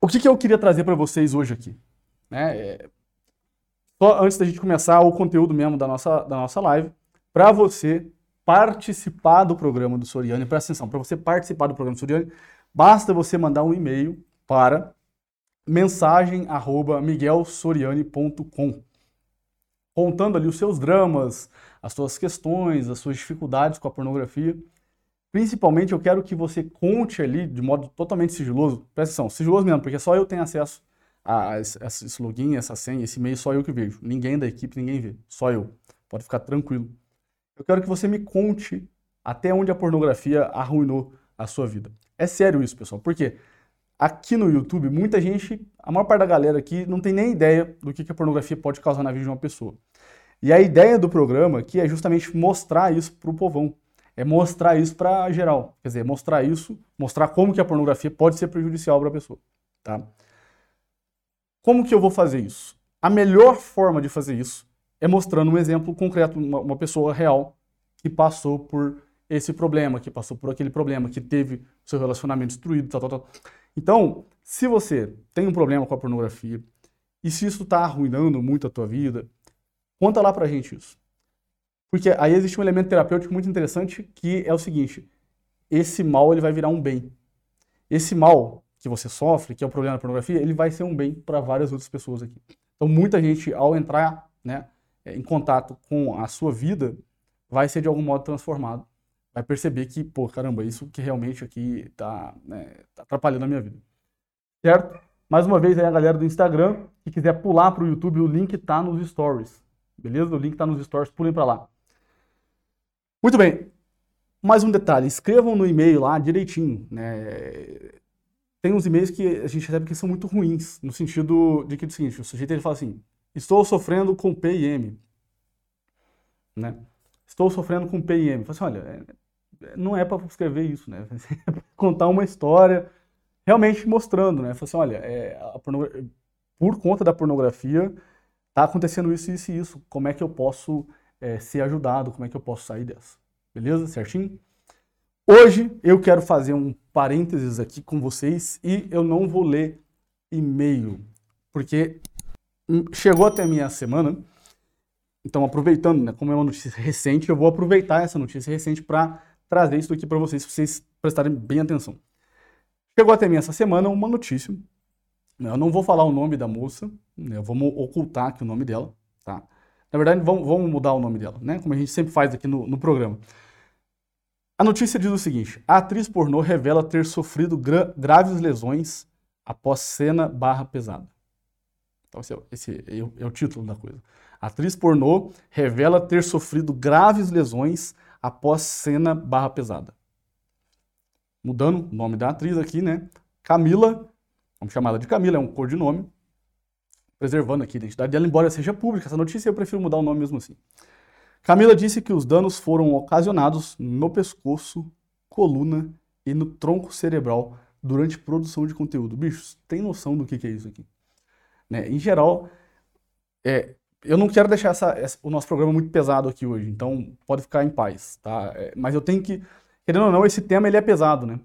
o que, que eu queria trazer para vocês hoje aqui? Né? É, só antes da gente começar o conteúdo mesmo da nossa, da nossa live, para você participar do programa do Soriano, presta atenção, para você participar do programa do Soriano, basta você mandar um e-mail para mensagem@miguelsoriani.com contando ali os seus dramas, as suas questões, as suas dificuldades com a pornografia. Principalmente eu quero que você conte ali de modo totalmente sigiloso. Presta atenção, sigiloso mesmo, porque só eu tenho acesso a esse login, essa senha, esse e-mail, só eu que vejo. Ninguém da equipe, ninguém vê. Só eu. Pode ficar tranquilo. Eu quero que você me conte até onde a pornografia arruinou a sua vida. É sério isso, pessoal. Porque aqui no YouTube, muita gente, a maior parte da galera aqui, não tem nem ideia do que a pornografia pode causar na vida de uma pessoa. E a ideia do programa aqui é justamente mostrar isso para o povão é mostrar isso para geral. Quer dizer, mostrar isso, mostrar como que a pornografia pode ser prejudicial para a pessoa, tá? Como que eu vou fazer isso? A melhor forma de fazer isso é mostrando um exemplo concreto, uma, uma pessoa real que passou por esse problema, que passou por aquele problema, que teve seu relacionamento destruído, tal, tal, tal. Então, se você tem um problema com a pornografia e se isso está arruinando muito a tua vida, conta lá pra gente isso. Porque aí existe um elemento terapêutico muito interessante que é o seguinte: esse mal ele vai virar um bem. Esse mal que você sofre, que é o problema da pornografia, ele vai ser um bem para várias outras pessoas aqui. Então muita gente ao entrar, né, em contato com a sua vida, vai ser de algum modo transformado. Vai perceber que, pô, caramba, isso que realmente aqui está né, tá atrapalhando a minha vida. Certo? Mais uma vez aí a galera do Instagram, que quiser pular para o YouTube, o link está nos stories. Beleza? O link está nos stories, pulem para lá. Muito bem. Mais um detalhe, escrevam no e-mail lá direitinho, né? Tem uns e-mails que a gente recebe que são muito ruins, no sentido de que é o seguinte, o sujeito ele fala assim: "Estou sofrendo com PIM", né? Estou sofrendo com PIM. Fala assim, olha, é, não é para escrever isso, né? É contar uma história realmente mostrando, né? Fala assim, olha, é, por conta da pornografia tá acontecendo isso, isso e isso. Como é que eu posso é, ser ajudado, como é que eu posso sair dessa. Beleza? Certinho? Hoje eu quero fazer um parênteses aqui com vocês e eu não vou ler e-mail, porque chegou até minha semana. Então, aproveitando, né, como é uma notícia recente, eu vou aproveitar essa notícia recente para trazer isso aqui para vocês, para vocês prestarem bem atenção. Chegou até mim essa semana uma notícia. Né, eu não vou falar o nome da moça, né, vamos ocultar aqui o nome dela, tá? Na verdade, vamos, vamos mudar o nome dela, né? Como a gente sempre faz aqui no, no programa. A notícia diz o seguinte: a atriz pornô revela ter sofrido gra graves lesões após cena barra pesada. Então, esse, é, esse é, o, é o título da coisa. A atriz pornô revela ter sofrido graves lesões após cena barra pesada. Mudando o nome da atriz aqui, né? Camila, vamos chamar ela de Camila, é um codinome preservando aqui a identidade dela, embora seja pública essa notícia, eu prefiro mudar o nome mesmo assim. Camila disse que os danos foram ocasionados no pescoço, coluna e no tronco cerebral durante produção de conteúdo. Bichos, tem noção do que, que é isso aqui? Né? Em geral, é, eu não quero deixar essa, essa, o nosso programa muito pesado aqui hoje, então pode ficar em paz, tá? É, mas eu tenho que, querendo ou não, esse tema ele é pesado, né?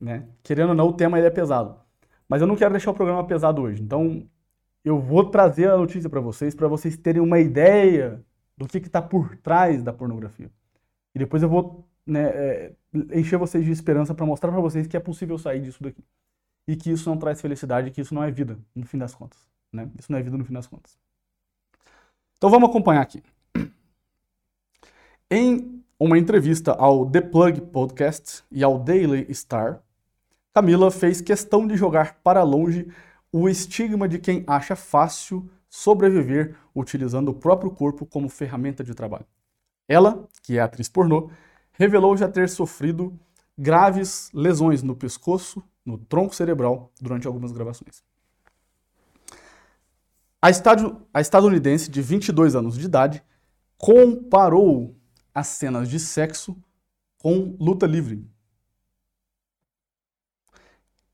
né? Querendo ou não, o tema ele é pesado. Mas eu não quero deixar o programa pesado hoje. Então, eu vou trazer a notícia para vocês, para vocês terem uma ideia do que está por trás da pornografia. E depois eu vou né, é, encher vocês de esperança para mostrar para vocês que é possível sair disso daqui. E que isso não traz felicidade, que isso não é vida, no fim das contas. Né? Isso não é vida no fim das contas. Então vamos acompanhar aqui. Em uma entrevista ao The Plug Podcast e ao Daily Star, Camila fez questão de jogar para longe o estigma de quem acha fácil sobreviver utilizando o próprio corpo como ferramenta de trabalho. Ela, que é atriz pornô, revelou já ter sofrido graves lesões no pescoço, no tronco cerebral, durante algumas gravações. A, estádio, a estadunidense de 22 anos de idade comparou as cenas de sexo com luta livre,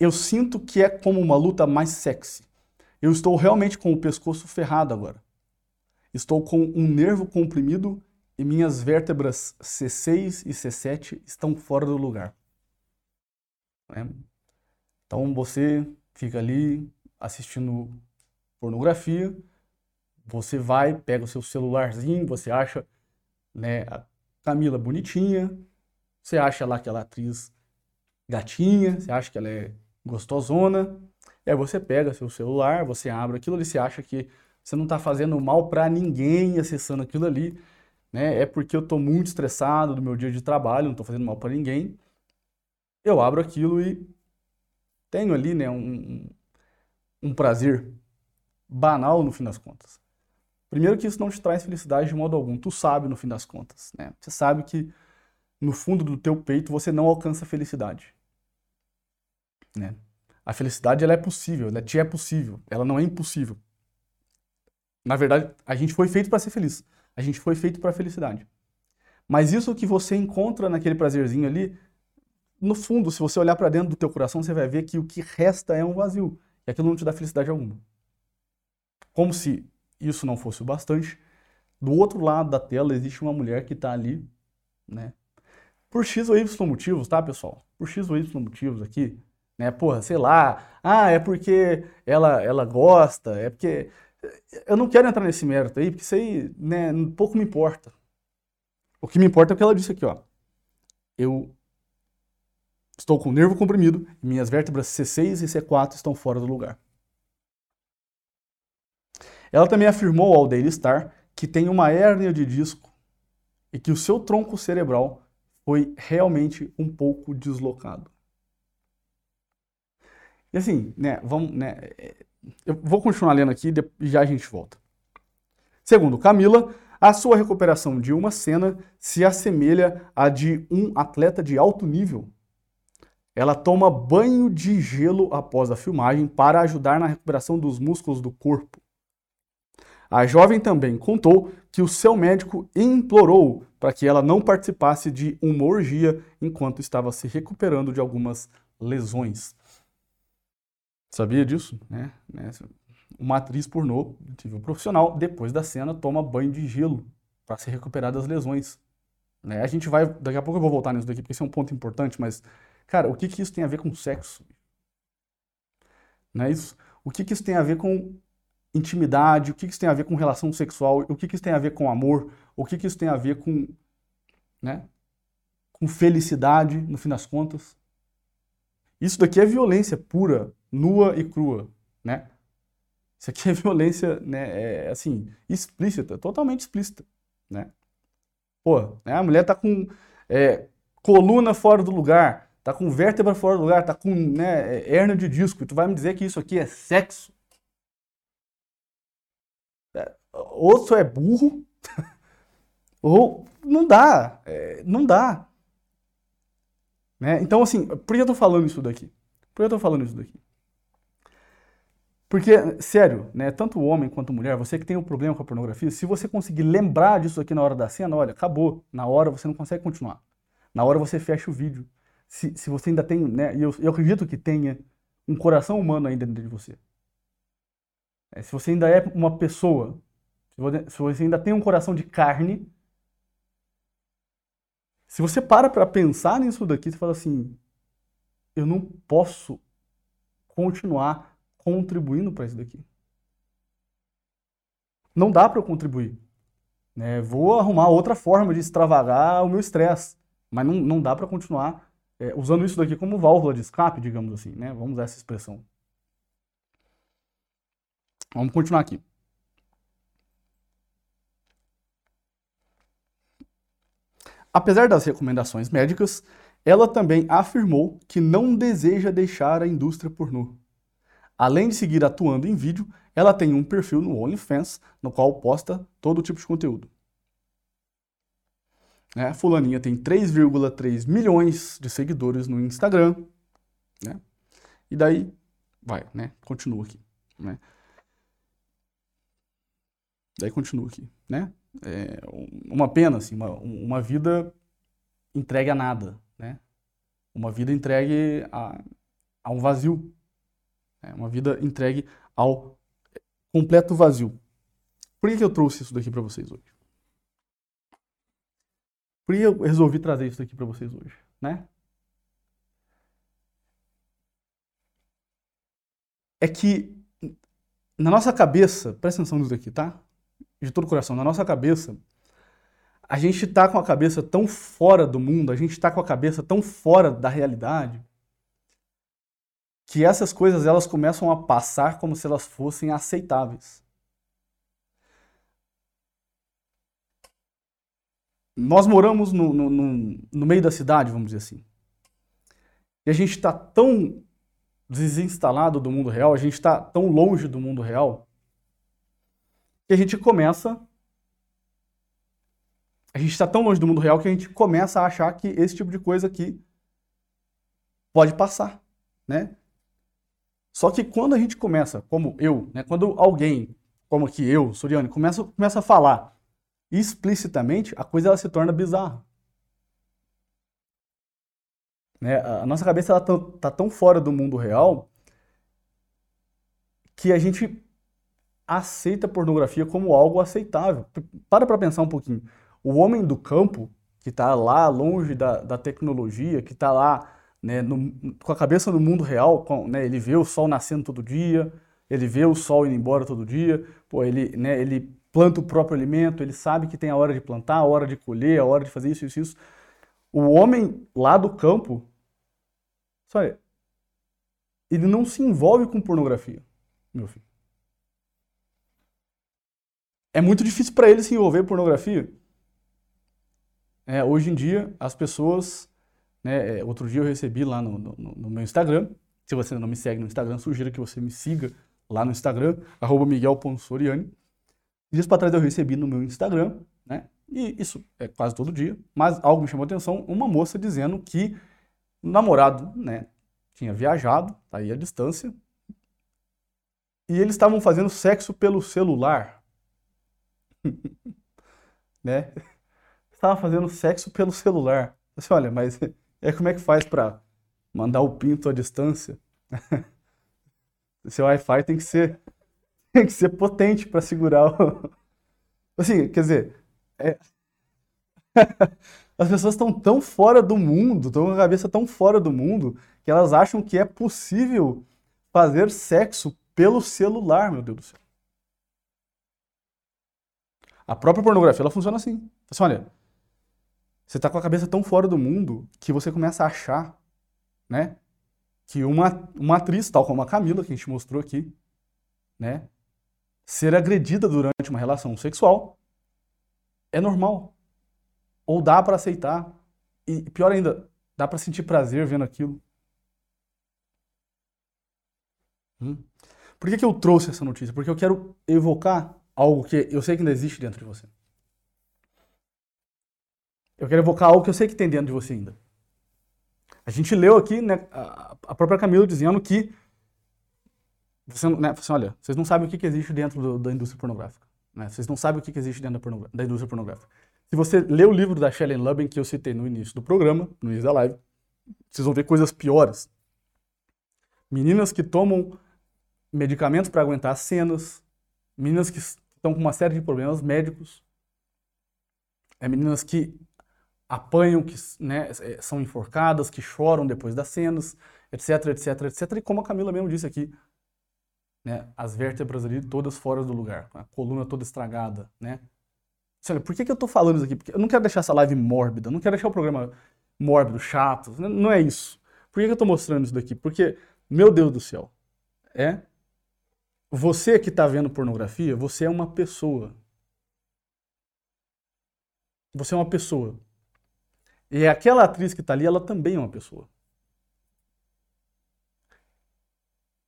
eu sinto que é como uma luta mais sexy. Eu estou realmente com o pescoço ferrado agora. Estou com um nervo comprimido e minhas vértebras C6 e C7 estão fora do lugar. É. Então você fica ali assistindo pornografia, você vai, pega o seu celularzinho, você acha né, a Camila bonitinha, você acha lá aquela atriz gatinha, você acha que ela é gostosona, e aí você pega seu celular, você abre aquilo ali, você acha que você não está fazendo mal para ninguém acessando aquilo ali, né? É porque eu estou muito estressado do meu dia de trabalho, não estou fazendo mal para ninguém. Eu abro aquilo e tenho ali, né, um, um prazer banal no fim das contas. Primeiro que isso não te traz felicidade de modo algum. Tu sabe no fim das contas, né? Você sabe que no fundo do teu peito você não alcança felicidade, né? A felicidade ela é possível, ela te é possível, ela não é impossível. Na verdade, a gente foi feito para ser feliz. A gente foi feito para a felicidade. Mas isso que você encontra naquele prazerzinho ali, no fundo, se você olhar para dentro do teu coração, você vai ver que o que resta é um vazio. E aquilo não te dá felicidade alguma. Como se isso não fosse o bastante, do outro lado da tela existe uma mulher que está ali, né? Por X ou Y motivos, tá, pessoal? Por X ou Y motivos aqui, né? Porra, sei lá. Ah, é porque ela, ela gosta, é porque eu não quero entrar nesse mérito aí, porque isso aí, né, pouco me importa. O que me importa é o que ela disse aqui, ó. Eu estou com o nervo comprimido minhas vértebras C6 e C4 estão fora do lugar. Ela também afirmou ao Daily Star que tem uma hérnia de disco e que o seu tronco cerebral foi realmente um pouco deslocado. E assim, né, vamos, né, eu vou continuar lendo aqui e já a gente volta. Segundo Camila, a sua recuperação de uma cena se assemelha à de um atleta de alto nível. Ela toma banho de gelo após a filmagem para ajudar na recuperação dos músculos do corpo. A jovem também contou que o seu médico implorou para que ela não participasse de uma orgia enquanto estava se recuperando de algumas lesões. Sabia disso? Né? né? Uma atriz pornô, nível profissional, depois da cena, toma banho de gelo para se recuperar das lesões. Né? A gente vai. Daqui a pouco eu vou voltar nisso daqui, porque esse é um ponto importante, mas, cara, o que, que isso tem a ver com sexo? Não é isso? O que, que isso tem a ver com intimidade? O que, que isso tem a ver com relação sexual? O que, que isso tem a ver com amor? O que, que isso tem a ver com. Né? Com felicidade, no fim das contas? Isso daqui é violência pura nua e crua, né? Isso aqui é violência, né, é, assim, explícita, totalmente explícita, né? Pô, né, a mulher tá com é, coluna fora do lugar, tá com vértebra fora do lugar, tá com né, é, hernia de disco, e tu vai me dizer que isso aqui é sexo? É, ou tu é burro, ou não dá, é, não dá. Né? Então, assim, por que eu tô falando isso daqui? Por que eu tô falando isso daqui? Porque, sério, né, tanto o homem quanto a mulher, você que tem um problema com a pornografia, se você conseguir lembrar disso aqui na hora da cena, olha, acabou. Na hora você não consegue continuar. Na hora você fecha o vídeo. Se, se você ainda tem, né, e eu, eu acredito que tenha um coração humano ainda dentro de você. É, se você ainda é uma pessoa, se você ainda tem um coração de carne, se você para para pensar nisso daqui, você fala assim: eu não posso continuar contribuindo para isso daqui. Não dá para eu contribuir. Né? Vou arrumar outra forma de extravagar o meu estresse, mas não, não dá para continuar é, usando isso daqui como válvula de escape, digamos assim. Né? Vamos usar essa expressão. Vamos continuar aqui. Apesar das recomendações médicas, ela também afirmou que não deseja deixar a indústria pornô. Além de seguir atuando em vídeo, ela tem um perfil no OnlyFans, no qual posta todo tipo de conteúdo. Né? Fulaninha tem 3,3 milhões de seguidores no Instagram. Né? E daí, vai, né? Continua aqui. Né? Daí continua aqui, né? É uma pena, assim, uma, uma vida entregue a nada, né? Uma vida entregue a, a um vazio, é uma vida entregue ao completo vazio. Por que, eu trouxe isso daqui para vocês hoje? Por que eu resolvi trazer isso daqui para vocês hoje, né? é que na nossa cabeça, presta atenção nisso aqui, tá? De todo o coração, na nossa cabeça, a gente tá com a cabeça tão fora do mundo, a gente tá com a cabeça tão fora da realidade, que essas coisas elas começam a passar como se elas fossem aceitáveis. Nós moramos no, no, no, no meio da cidade, vamos dizer assim. E a gente está tão desinstalado do mundo real, a gente está tão longe do mundo real, que a gente começa. A gente está tão longe do mundo real que a gente começa a achar que esse tipo de coisa aqui pode passar, né? Só que quando a gente começa, como eu, né, quando alguém, como aqui eu, Soriano, começa, começa a falar explicitamente, a coisa ela se torna bizarra. Né? A nossa cabeça está tá tão fora do mundo real que a gente aceita a pornografia como algo aceitável. Para para pensar um pouquinho. O homem do campo, que está lá longe da, da tecnologia, que está lá né, no, com a cabeça no mundo real, com, né, ele vê o sol nascendo todo dia, ele vê o sol indo embora todo dia, pô, ele, né, ele planta o próprio alimento, ele sabe que tem a hora de plantar, a hora de colher, a hora de fazer isso, isso, isso. O homem lá do campo, sabe, ele não se envolve com pornografia, meu filho. É muito difícil para ele se envolver com pornografia. É, hoje em dia, as pessoas né? É, outro dia eu recebi lá no, no, no, meu Instagram. Se você não me segue no Instagram, sugiro que você me siga lá no Instagram, miguel.soriani. Dias para trás eu recebi no meu Instagram, né? E isso é quase todo dia. Mas algo me chamou a atenção, uma moça dizendo que o namorado, né, tinha viajado, tá aí à distância, e eles estavam fazendo sexo pelo celular. né? Estavam fazendo sexo pelo celular. Assim, olha, mas é como é que faz para mandar o pinto à distância? Seu Wi-Fi tem que ser tem que ser potente para segurar o... Assim, quer dizer, é... as pessoas estão tão fora do mundo, estão com a cabeça tão fora do mundo, que elas acham que é possível fazer sexo pelo celular, meu Deus do céu. A própria pornografia, ela funciona assim. Assim, olha, você está com a cabeça tão fora do mundo que você começa a achar, né? Que uma, uma atriz, tal como a Camila, que a gente mostrou aqui, né? Ser agredida durante uma relação sexual é normal. Ou dá para aceitar. E pior ainda, dá para sentir prazer vendo aquilo. Hum? Por que, que eu trouxe essa notícia? Porque eu quero evocar algo que eu sei que ainda existe dentro de você. Eu quero evocar algo que eu sei que tem dentro de você ainda. A gente leu aqui né, a própria Camila dizendo que você, né, assim, olha, vocês não sabem o que, que existe dentro do, da indústria pornográfica. Né? Vocês não sabem o que, que existe dentro da, da, indústria pornográfica. Se você ler o livro da Shelley Lubben que eu citei no início do programa, no início da live, vocês vão ver coisas piores. Meninas que tomam medicamentos para aguentar cenas, meninas que estão com uma série de problemas médicos, é, meninas que apanham, que né, é, são enforcadas, que choram depois das cenas, etc, etc, etc. E como a Camila mesmo disse aqui, né, as vértebras ali todas fora do lugar, a coluna toda estragada, né? Por que, que eu tô falando isso aqui? Porque eu não quero deixar essa live mórbida, não quero deixar o programa mórbido, chato, né? não é isso. Por que, que eu tô mostrando isso daqui? Porque, meu Deus do céu, é... Você que tá vendo pornografia, você é uma pessoa. Você é uma pessoa. E aquela atriz que está ali, ela também é uma pessoa.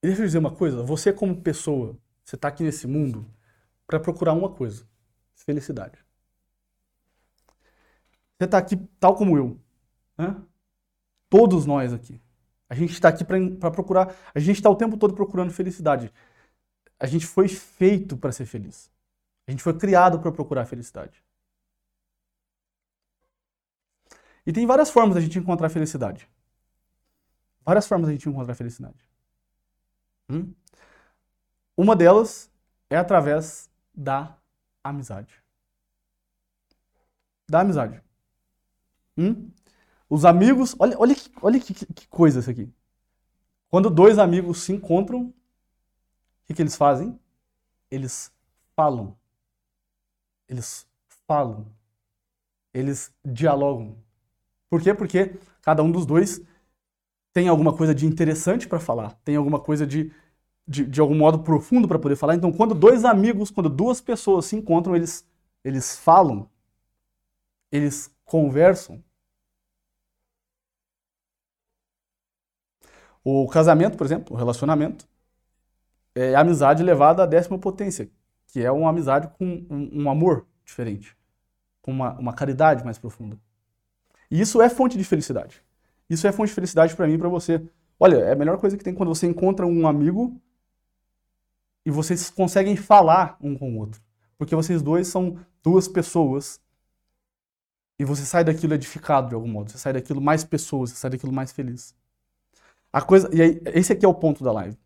E deixa eu dizer uma coisa, você como pessoa, você está aqui nesse mundo para procurar uma coisa, felicidade. Você está aqui tal como eu, né? Todos nós aqui. A gente está aqui para procurar, a gente está o tempo todo procurando felicidade. A gente foi feito para ser feliz. A gente foi criado para procurar felicidade. E tem várias formas da gente encontrar felicidade. Várias formas da gente encontrar felicidade. Hum? Uma delas é através da amizade. Da amizade. Hum? Os amigos, olha, olha, que, olha que, que coisa isso aqui. Quando dois amigos se encontram, que, que eles fazem? Eles falam. Eles falam. Eles dialogam. Por quê? Porque cada um dos dois tem alguma coisa de interessante para falar, tem alguma coisa de, de, de algum modo profundo para poder falar. Então, quando dois amigos, quando duas pessoas se encontram, eles, eles falam, eles conversam. O casamento, por exemplo, o relacionamento, é a amizade levada à décima potência, que é uma amizade com um, um amor diferente, com uma, uma caridade mais profunda. E isso é fonte de felicidade. Isso é fonte de felicidade para mim e para você. Olha, é a melhor coisa que tem quando você encontra um amigo e vocês conseguem falar um com o outro. Porque vocês dois são duas pessoas e você sai daquilo edificado de algum modo. Você sai daquilo mais pessoas, você sai daquilo mais feliz. A coisa, e aí, esse aqui é o ponto da live.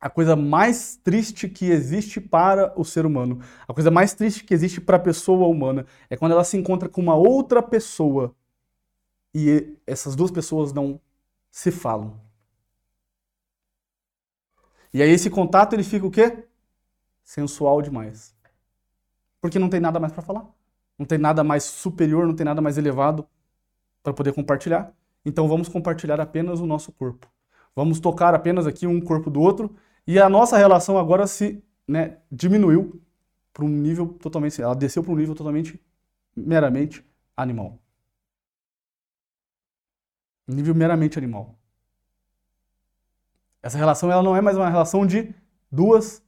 A coisa mais triste que existe para o ser humano, a coisa mais triste que existe para a pessoa humana, é quando ela se encontra com uma outra pessoa e essas duas pessoas não se falam. E aí esse contato ele fica o quê? Sensual demais. Porque não tem nada mais para falar. Não tem nada mais superior, não tem nada mais elevado para poder compartilhar. Então vamos compartilhar apenas o nosso corpo. Vamos tocar apenas aqui um corpo do outro e a nossa relação agora se né, diminuiu para um nível totalmente, ela desceu para um nível totalmente meramente animal nível meramente animal. Essa relação ela não é mais uma relação de duas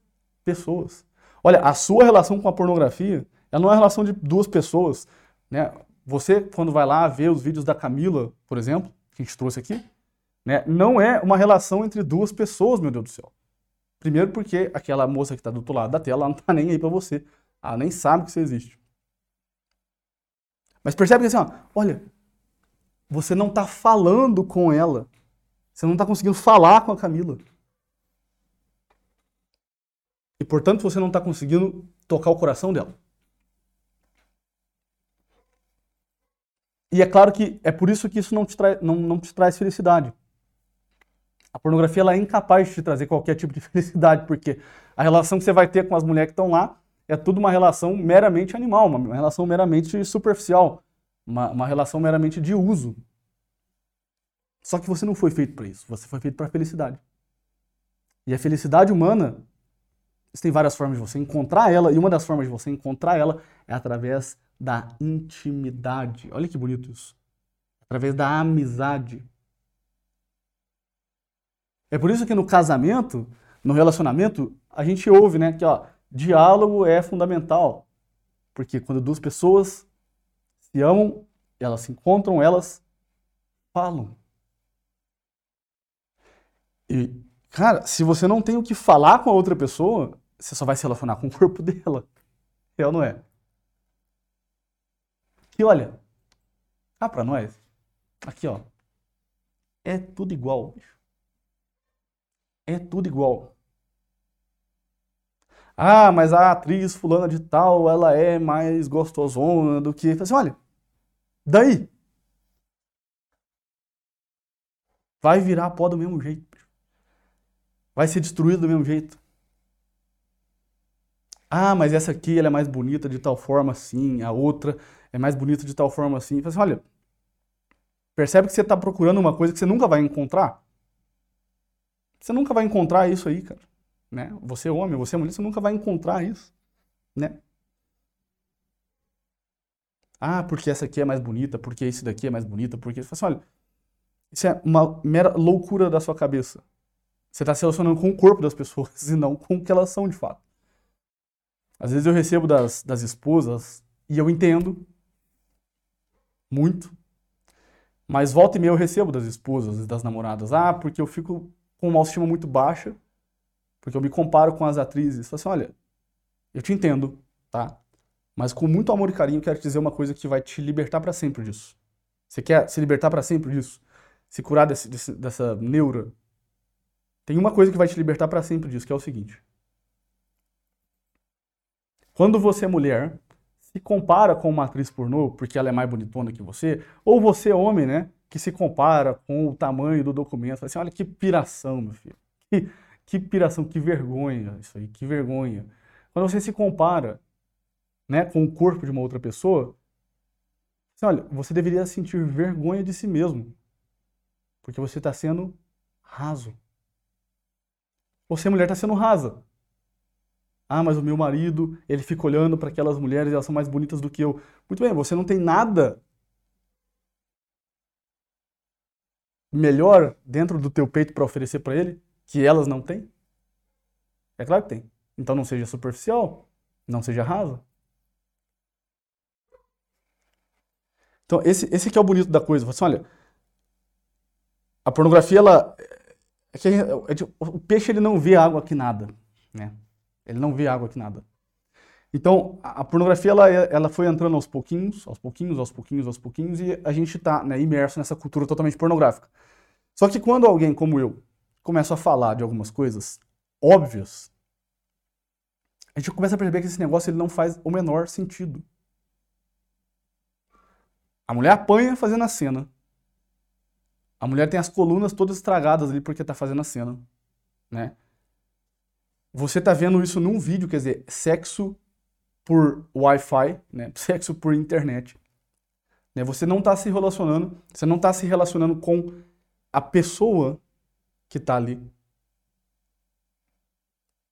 pessoas. Olha, a sua relação com a pornografia, ela não é uma relação de duas pessoas. Né? Você, quando vai lá ver os vídeos da Camila, por exemplo, que a gente trouxe aqui, né? não é uma relação entre duas pessoas, meu Deus do céu. Primeiro porque aquela moça que está do outro lado da tela não está nem aí para você. Ela nem sabe que você existe. Mas percebe que assim, ó, olha, você não está falando com ela. Você não está conseguindo falar com a Camila. E, portanto, você não está conseguindo tocar o coração dela. E é claro que é por isso que isso não te, trai, não, não te traz felicidade. A pornografia ela é incapaz de te trazer qualquer tipo de felicidade, porque a relação que você vai ter com as mulheres que estão lá é tudo uma relação meramente animal, uma relação meramente superficial uma, uma relação meramente de uso. Só que você não foi feito para isso, você foi feito para felicidade. E a felicidade humana, tem várias formas de você encontrar ela, e uma das formas de você encontrar ela é através da intimidade. Olha que bonito isso. Através da amizade. É por isso que no casamento, no relacionamento, a gente ouve, né, que ó, diálogo é fundamental. Porque quando duas pessoas se amam, elas se encontram, elas falam. E, cara, se você não tem o que falar com a outra pessoa, você só vai se relacionar com o corpo dela. É ou não é? E olha, cá pra nós, aqui ó, é tudo igual. É tudo igual. Ah, mas a atriz fulana de tal, ela é mais gostosona do que... Assim, olha, Daí, vai virar pó do mesmo jeito. Vai ser destruído do mesmo jeito. Ah, mas essa aqui ela é mais bonita de tal forma assim, a outra é mais bonita de tal forma assim. Assim olha, percebe que você está procurando uma coisa que você nunca vai encontrar? Você nunca vai encontrar isso aí, cara. Né? Você é homem, você é mulher, você nunca vai encontrar isso. Né? Ah, porque essa aqui é mais bonita, porque esse daqui é mais bonita, porque... Você fala assim, olha, isso é uma mera loucura da sua cabeça. Você está se relacionando com o corpo das pessoas e não com o que elas são de fato. Às vezes eu recebo das, das esposas e eu entendo muito, mas volta e meia eu recebo das esposas e das namoradas. Ah, porque eu fico com uma autoestima muito baixa, porque eu me comparo com as atrizes. Falo assim, olha, eu te entendo, tá? Mas com muito amor e carinho, quero te dizer uma coisa que vai te libertar para sempre disso. Você quer se libertar para sempre disso? Se curar desse, desse, dessa neura? Tem uma coisa que vai te libertar para sempre disso, que é o seguinte. Quando você é mulher, se compara com uma atriz pornô porque ela é mais bonitona que você, ou você é homem, né, que se compara com o tamanho do documento, assim, olha que piração, meu filho. Que, que piração, que vergonha isso aí, que vergonha. Quando você se compara, né, com o corpo de uma outra pessoa, olha, você deveria sentir vergonha de si mesmo, porque você está sendo raso. Você, mulher, está sendo rasa. Ah, mas o meu marido, ele fica olhando para aquelas mulheres, elas são mais bonitas do que eu. Muito bem, você não tem nada melhor dentro do teu peito para oferecer para ele que elas não têm? É claro que tem. Então não seja superficial, não seja rasa. Então esse, esse que é o bonito da coisa. Você, assim, olha, a pornografia, ela, é é, é, o peixe ele não vê água que nada, né? Ele não vê água que nada. Então, a pornografia ela, ela foi entrando aos pouquinhos, aos pouquinhos, aos pouquinhos, aos pouquinhos, e a gente está né, imerso nessa cultura totalmente pornográfica. Só que quando alguém como eu começa a falar de algumas coisas óbvias, a gente começa a perceber que esse negócio ele não faz o menor sentido. A mulher apanha fazendo a cena. A mulher tem as colunas todas estragadas ali porque está fazendo a cena, né? Você está vendo isso num vídeo, quer dizer, sexo por Wi-Fi, né? Sexo por internet. Né? Você não está se relacionando, você não está se relacionando com a pessoa que está ali.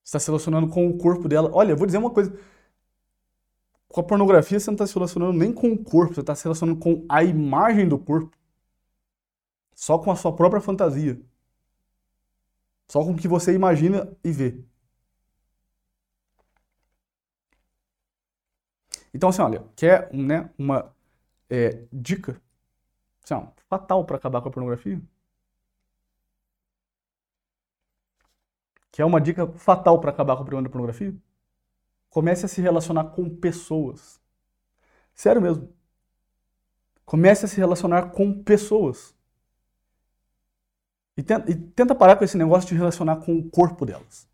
Você está se relacionando com o corpo dela. Olha, eu vou dizer uma coisa. Com a pornografia, você não está se relacionando nem com o corpo, você está se relacionando com a imagem do corpo. Só com a sua própria fantasia. Só com o que você imagina e vê. Então, assim, olha, quer né, uma é, dica assim, ó, fatal para acabar com a pornografia? Quer uma dica fatal para acabar com o problema da pornografia? Comece a se relacionar com pessoas. Sério mesmo. Comece a se relacionar com pessoas. E tenta, e tenta parar com esse negócio de relacionar com o corpo delas.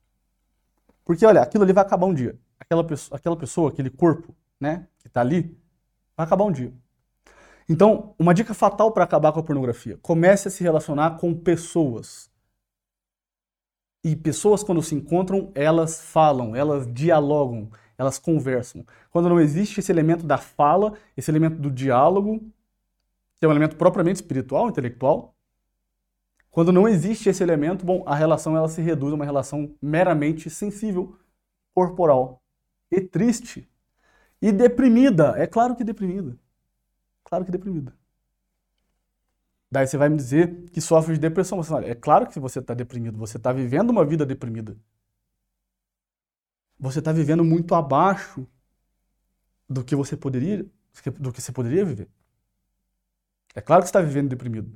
Porque, olha, aquilo ali vai acabar um dia. Aquela, pessoa, aquela pessoa, aquele corpo, né, que está ali, vai acabar um dia. Então, uma dica fatal para acabar com a pornografia: comece a se relacionar com pessoas. E pessoas, quando se encontram, elas falam, elas dialogam, elas conversam. Quando não existe esse elemento da fala, esse elemento do diálogo, que é um elemento propriamente espiritual, intelectual, quando não existe esse elemento, bom, a relação ela se reduz a uma relação meramente sensível, corporal e triste e deprimida. É claro que deprimida. Claro que deprimida. Daí você vai me dizer que sofre de depressão. Você fala, é claro que você está deprimido, você está vivendo uma vida deprimida. Você está vivendo muito abaixo do que você poderia, do que você poderia viver. É claro que você está vivendo deprimido.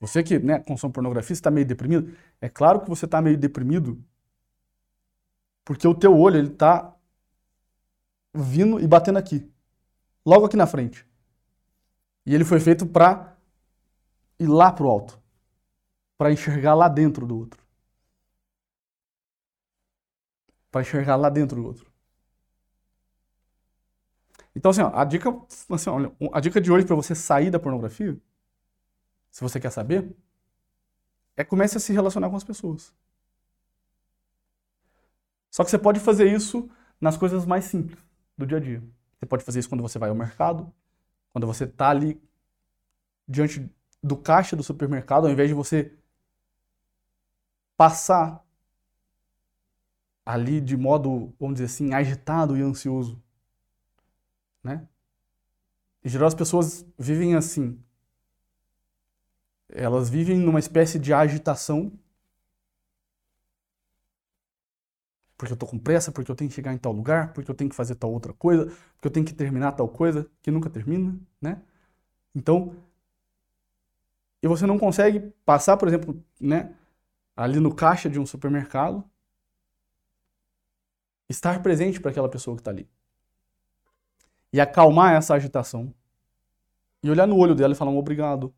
Você que né, consome pornografia, está meio deprimido. É claro que você está meio deprimido porque o teu olho ele está vindo e batendo aqui, logo aqui na frente. E ele foi feito para ir lá para o alto, para enxergar lá dentro do outro. Para enxergar lá dentro do outro. Então, assim, ó, a dica, assim, olha, a dica de hoje para você sair da pornografia, se você quer saber, é comece a se relacionar com as pessoas. Só que você pode fazer isso nas coisas mais simples do dia a dia. Você pode fazer isso quando você vai ao mercado, quando você está ali diante do caixa do supermercado, ao invés de você passar ali de modo, vamos dizer assim, agitado e ansioso, né? Em geral as pessoas vivem assim. Elas vivem numa espécie de agitação porque eu tô com pressa, porque eu tenho que chegar em tal lugar, porque eu tenho que fazer tal outra coisa, porque eu tenho que terminar tal coisa que nunca termina, né? Então, e você não consegue passar, por exemplo, né, ali no caixa de um supermercado, estar presente para aquela pessoa que está ali. E acalmar essa agitação. E olhar no olho dela e falar um obrigado.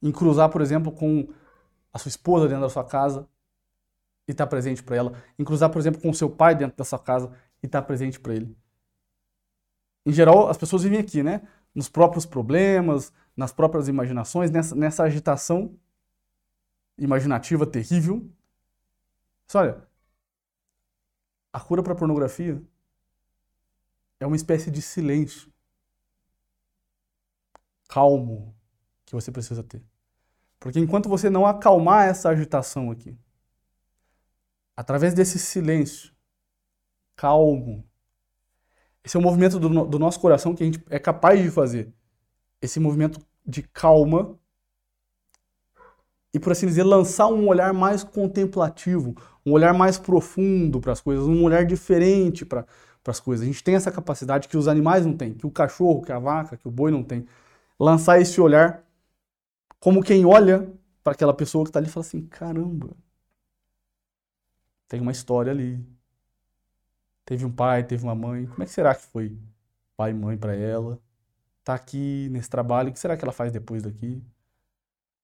Em cruzar, por exemplo, com a sua esposa dentro da sua casa e estar tá presente para ela. Em cruzar, por exemplo, com o seu pai dentro da sua casa e estar tá presente para ele. Em geral, as pessoas vivem aqui, né? Nos próprios problemas, nas próprias imaginações, nessa, nessa agitação imaginativa terrível, Mas olha, a cura para a pornografia é uma espécie de silêncio calmo que você precisa ter. Porque enquanto você não acalmar essa agitação aqui, através desse silêncio calmo, esse é o movimento do, do nosso coração que a gente é capaz de fazer. Esse movimento de calma e, por assim dizer, lançar um olhar mais contemplativo, um olhar mais profundo para as coisas, um olhar diferente para as coisas. A gente tem essa capacidade que os animais não têm, que o cachorro, que a vaca, que o boi não tem. Lançar esse olhar como quem olha para aquela pessoa que está ali e fala assim: caramba, tem uma história ali. Teve um pai, teve uma mãe. Como é que será que foi pai e mãe para ela? Tá aqui nesse trabalho, o que será que ela faz depois daqui?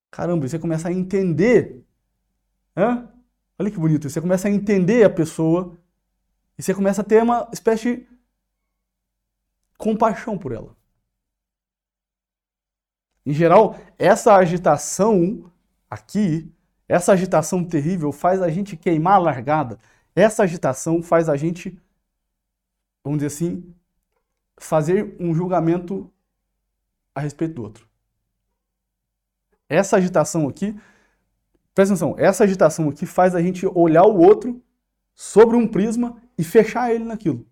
Caramba, você começa a entender. Hã? Olha que bonito. Você começa a entender a pessoa e você começa a ter uma espécie de compaixão por ela. Em geral, essa agitação aqui, essa agitação terrível faz a gente queimar a largada. Essa agitação faz a gente, vamos dizer assim, fazer um julgamento a respeito do outro. Essa agitação aqui, presta atenção, essa agitação aqui faz a gente olhar o outro sobre um prisma e fechar ele naquilo.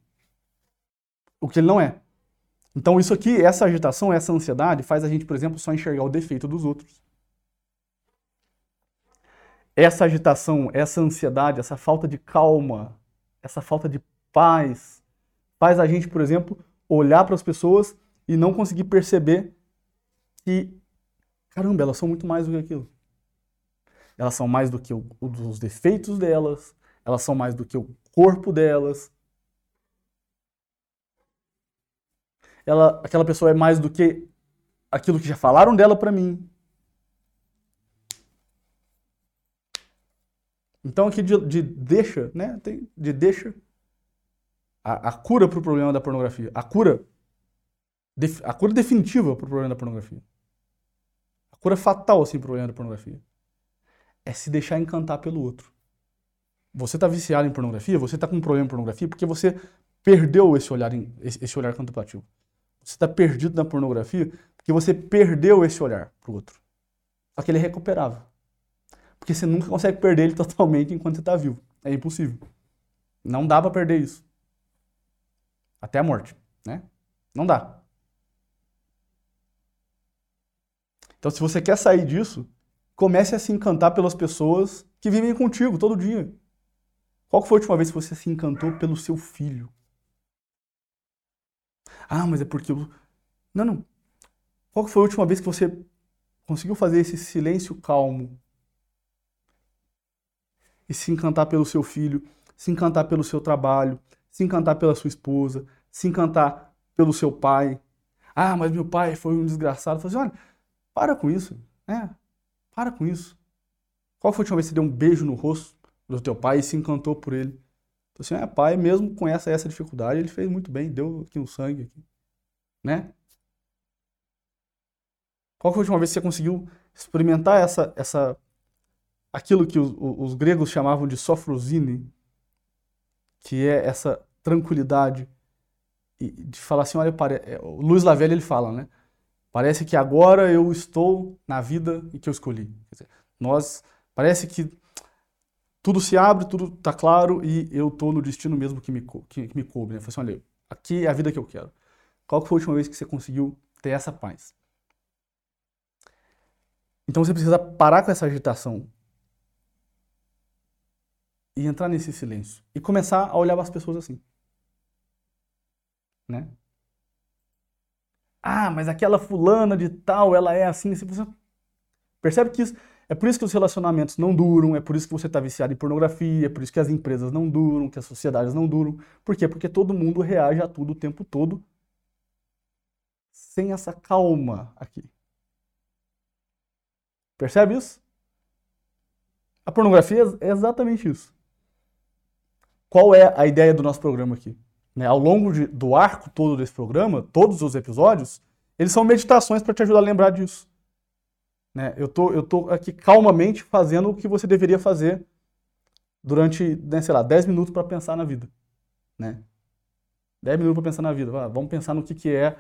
O que ele não é. Então isso aqui, essa agitação, essa ansiedade faz a gente, por exemplo, só enxergar o defeito dos outros. Essa agitação, essa ansiedade, essa falta de calma, essa falta de paz faz a gente, por exemplo, olhar para as pessoas e não conseguir perceber que Caramba, elas são muito mais do que aquilo. Elas são mais do que o, os defeitos delas, elas são mais do que o corpo delas. Ela, aquela pessoa é mais do que aquilo que já falaram dela para mim. Então aqui de, de deixa, né? Tem, de deixa a, a cura para o problema da pornografia, a cura, a cura definitiva para o problema da pornografia cura fatal assim pro problema da pornografia é se deixar encantar pelo outro. Você está viciado em pornografia, você está com um problema em pornografia porque você perdeu esse olhar, esse olhar contemplativo. Você está perdido na pornografia porque você perdeu esse olhar pro outro. Só que ele é recuperável. Porque você nunca consegue perder ele totalmente enquanto você está vivo. É impossível. Não dá para perder isso. Até a morte, né? Não dá. Então, se você quer sair disso, comece a se encantar pelas pessoas que vivem contigo todo dia. Qual foi a última vez que você se encantou pelo seu filho? Ah, mas é porque eu... Não, não. Qual foi a última vez que você conseguiu fazer esse silêncio calmo e se encantar pelo seu filho, se encantar pelo seu trabalho, se encantar pela sua esposa, se encantar pelo seu pai? Ah, mas meu pai foi um desgraçado. Falei assim, olha, para com isso, né? Para com isso. Qual foi a última vez que você deu um beijo no rosto do teu pai e se encantou por ele? Então, assim, é, pai, mesmo com essa, essa dificuldade, ele fez muito bem, deu aqui um sangue, aqui, né? Qual foi a última vez que você conseguiu experimentar essa, essa, aquilo que os, os gregos chamavam de sofrosine, que é essa tranquilidade de falar assim, olha, pare... É, Luiz Lavelle ele fala, né? Parece que agora eu estou na vida que eu escolhi. Dizer, nós parece que tudo se abre, tudo está claro e eu estou no destino mesmo que me, que, que me coube. Né? assim, olha, aqui é a vida que eu quero. Qual foi a última vez que você conseguiu ter essa paz? Então você precisa parar com essa agitação e entrar nesse silêncio e começar a olhar as pessoas assim, né? Ah, mas aquela fulana de tal, ela é assim, assim. Você percebe que isso. É por isso que os relacionamentos não duram, é por isso que você está viciado em pornografia, é por isso que as empresas não duram, que as sociedades não duram. Por quê? Porque todo mundo reage a tudo o tempo todo sem essa calma aqui. Percebe isso? A pornografia é exatamente isso. Qual é a ideia do nosso programa aqui? né, ao longo de, do arco todo desse programa, todos os episódios, eles são meditações para te ajudar a lembrar disso. Né? Eu tô, eu tô aqui calmamente fazendo o que você deveria fazer durante, né, sei lá, 10 minutos para pensar na vida, né? 10 minutos para pensar na vida. Vamos pensar no que, que é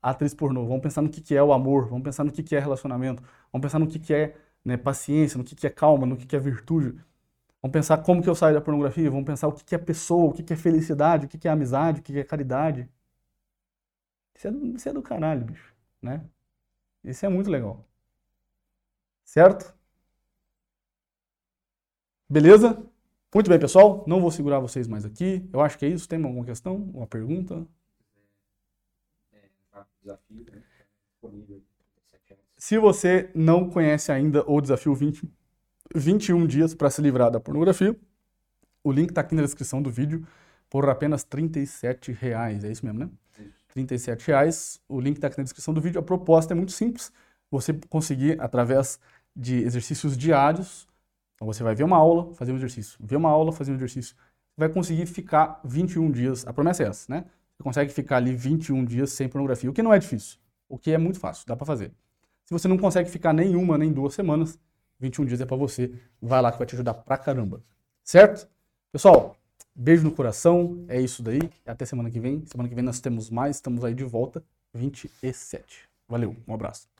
atriz pornô, vamos pensar no que, que é o amor, vamos pensar no que, que é relacionamento, vamos pensar no que, que é né, paciência, no que, que é calma, no que, que é virtude. Vamos pensar como que eu saio da pornografia, vamos pensar o que, que é pessoa, o que, que é felicidade, o que, que é amizade, o que, que é caridade. Isso é, isso é do caralho, bicho, né? Isso é muito legal. Certo? Beleza? Muito bem, pessoal. Não vou segurar vocês mais aqui. Eu acho que é isso. Tem alguma questão? Uma pergunta? Se você não conhece ainda o desafio 20, 21 dias para se livrar da pornografia, o link está aqui na descrição do vídeo por apenas 37 reais. É isso mesmo, né? 37 reais. O link está aqui na descrição do vídeo. A proposta é muito simples. Você conseguir, através de exercícios diários, então você vai ver uma aula, fazer um exercício, ver uma aula, fazer um exercício. Vai conseguir ficar 21 dias, a promessa é essa, né? Você consegue ficar ali 21 dias sem pornografia, o que não é difícil, o que é muito fácil, dá para fazer. Se você não consegue ficar nenhuma, nem duas semanas, 21 dias é para você, vai lá que vai te ajudar pra caramba. Certo? Pessoal, beijo no coração, é isso daí. Até semana que vem. Semana que vem nós temos mais, estamos aí de volta, 27. Valeu, um abraço.